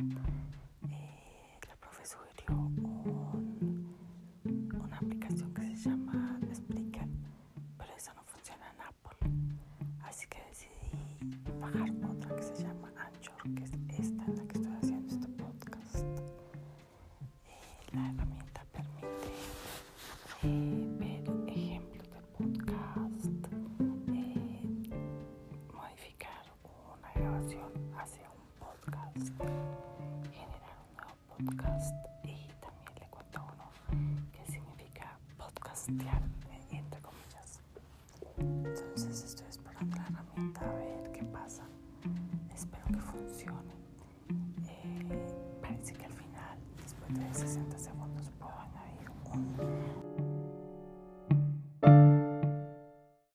eh, la profe sugirió un, una aplicación que se llama Explica, pero esa no funciona en Apple. Así que decidí bajar otra que se llama Anchor, que es esta en la que estoy haciendo este podcast. Eh, la herramienta permite eh, ver ejemplos de podcast, eh, modificar una grabación hacia un podcast, generar un nuevo podcast y también le cuento a uno que significa podcastear, entre comillas. Entonces estoy esperando la herramienta a ver qué pasa. Espero que funcione. Eh, parece que al final, después de 60 segundos, puedo añadir un...